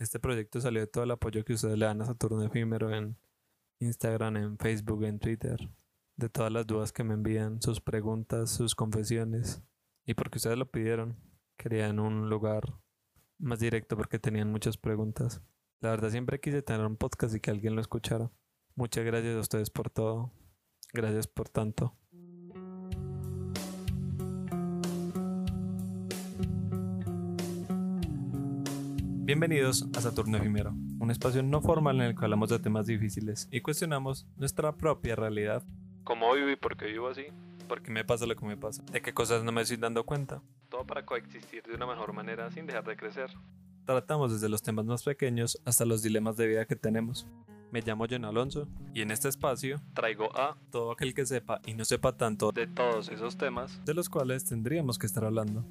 Este proyecto salió de todo el apoyo que ustedes le dan a Saturno Efímero en Instagram, en Facebook, en Twitter, de todas las dudas que me envían, sus preguntas, sus confesiones, y porque ustedes lo pidieron, querían un lugar más directo porque tenían muchas preguntas. La verdad siempre quise tener un podcast y que alguien lo escuchara. Muchas gracias a ustedes por todo. Gracias por tanto. Bienvenidos a Saturno Efímero, un espacio no formal en el que hablamos de temas difíciles y cuestionamos nuestra propia realidad. ¿Cómo vivo y por qué vivo así? ¿Por qué me pasa lo que me pasa? ¿De qué cosas no me estoy dando cuenta? Todo para coexistir de una mejor manera sin dejar de crecer. Tratamos desde los temas más pequeños hasta los dilemas de vida que tenemos. Me llamo John Alonso y en este espacio traigo a todo aquel que sepa y no sepa tanto de todos esos temas de los cuales tendríamos que estar hablando.